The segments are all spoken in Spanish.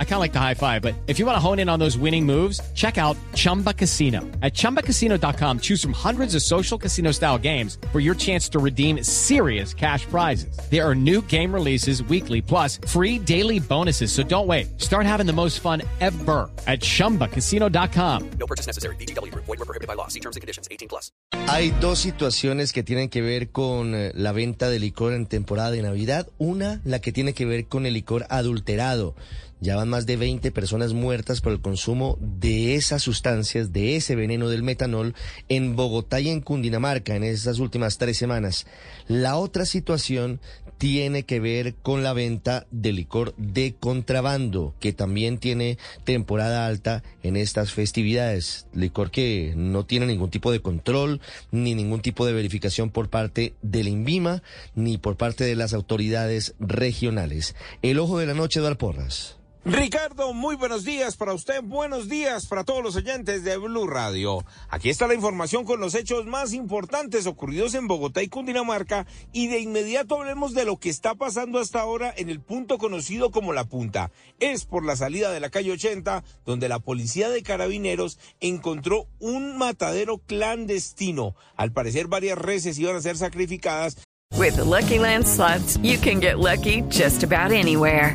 I kind of like the high five, but if you want to hone in on those winning moves, check out Chumba Casino. At ChumbaCasino.com, choose from hundreds of social casino style games for your chance to redeem serious cash prizes. There are new game releases weekly, plus free daily bonuses. So don't wait. Start having the most fun ever at ChumbaCasino.com. No purchase necessary. BGW. Void were prohibited by law. See terms and conditions. 18 plus. Hay dos situaciones que tienen que ver con eh, la venta de licor en temporada de Navidad. Una, la que tiene que ver con el licor adulterado. Ya van más de 20 personas muertas por el consumo de esas sustancias, de ese veneno del metanol, en Bogotá y en Cundinamarca en esas últimas tres semanas. La otra situación tiene que ver con la venta de licor de contrabando, que también tiene temporada alta en estas festividades. Licor que no tiene ningún tipo de control, ni ningún tipo de verificación por parte del INVIMA, ni por parte de las autoridades regionales. El ojo de la noche, Eduardo Porras. Ricardo, muy buenos días para usted, buenos días para todos los oyentes de Blue Radio. Aquí está la información con los hechos más importantes ocurridos en Bogotá y Cundinamarca y de inmediato hablemos de lo que está pasando hasta ahora en el punto conocido como La Punta. Es por la salida de la calle 80 donde la policía de carabineros encontró un matadero clandestino. Al parecer varias reses iban a ser sacrificadas. With the Lucky Land slots, you can get lucky just about anywhere.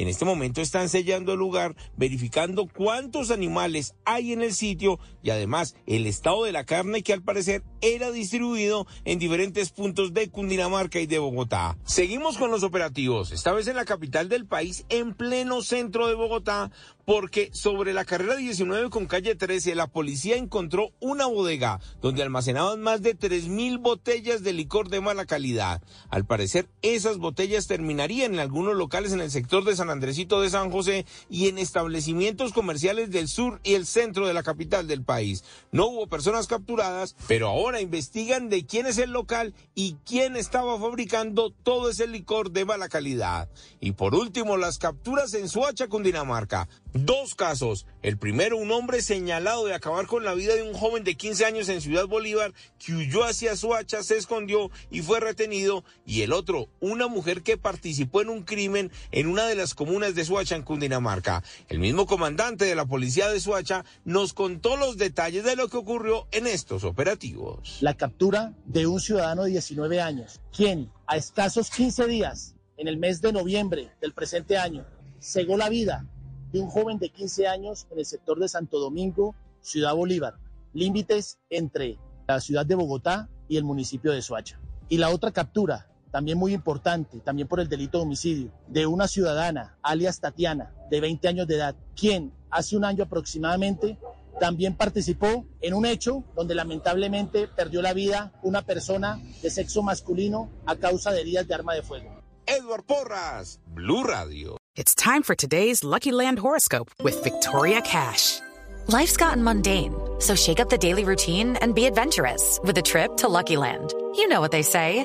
En este momento están sellando el lugar, verificando cuántos animales hay en el sitio y además el estado de la carne que al parecer era distribuido en diferentes puntos de Cundinamarca y de Bogotá. Seguimos con los operativos, esta vez en la capital del país, en pleno centro de Bogotá, porque sobre la carrera 19 con calle 13 la policía encontró una bodega donde almacenaban más de 3.000 botellas de licor de mala calidad. Al parecer esas botellas terminarían en algunos locales en el sector de San Andresito de San José y en establecimientos comerciales del sur y el centro de la capital del país. No hubo personas capturadas, pero ahora investigan de quién es el local y quién estaba fabricando todo ese licor de mala calidad. Y por último, las capturas en Suacha, Cundinamarca. Dos casos. El primero, un hombre señalado de acabar con la vida de un joven de 15 años en Ciudad Bolívar que huyó hacia Suacha, se escondió y fue retenido. Y el otro, una mujer que participó en un crimen en una de las comunas de Suacha, en Cundinamarca. El mismo comandante de la policía de Suacha nos contó los detalles de lo que ocurrió en estos operativos. La captura de un ciudadano de 19 años, quien a escasos 15 días, en el mes de noviembre del presente año, cegó la vida de un joven de 15 años en el sector de Santo Domingo, Ciudad Bolívar, límites entre la ciudad de Bogotá y el municipio de Soacha. Y la otra captura, también muy importante, también por el delito de homicidio, de una ciudadana, alias Tatiana, de 20 años de edad, quien hace un año aproximadamente también participó en un hecho donde lamentablemente perdió la vida una persona de sexo masculino a causa de heridas de arma de fuego. Edward Porras, Blue Radio. It's time for today's Lucky Land horoscope with Victoria Cash. Life's gotten mundane, so shake up the daily routine and be adventurous with a trip to Lucky Land. You know what they say.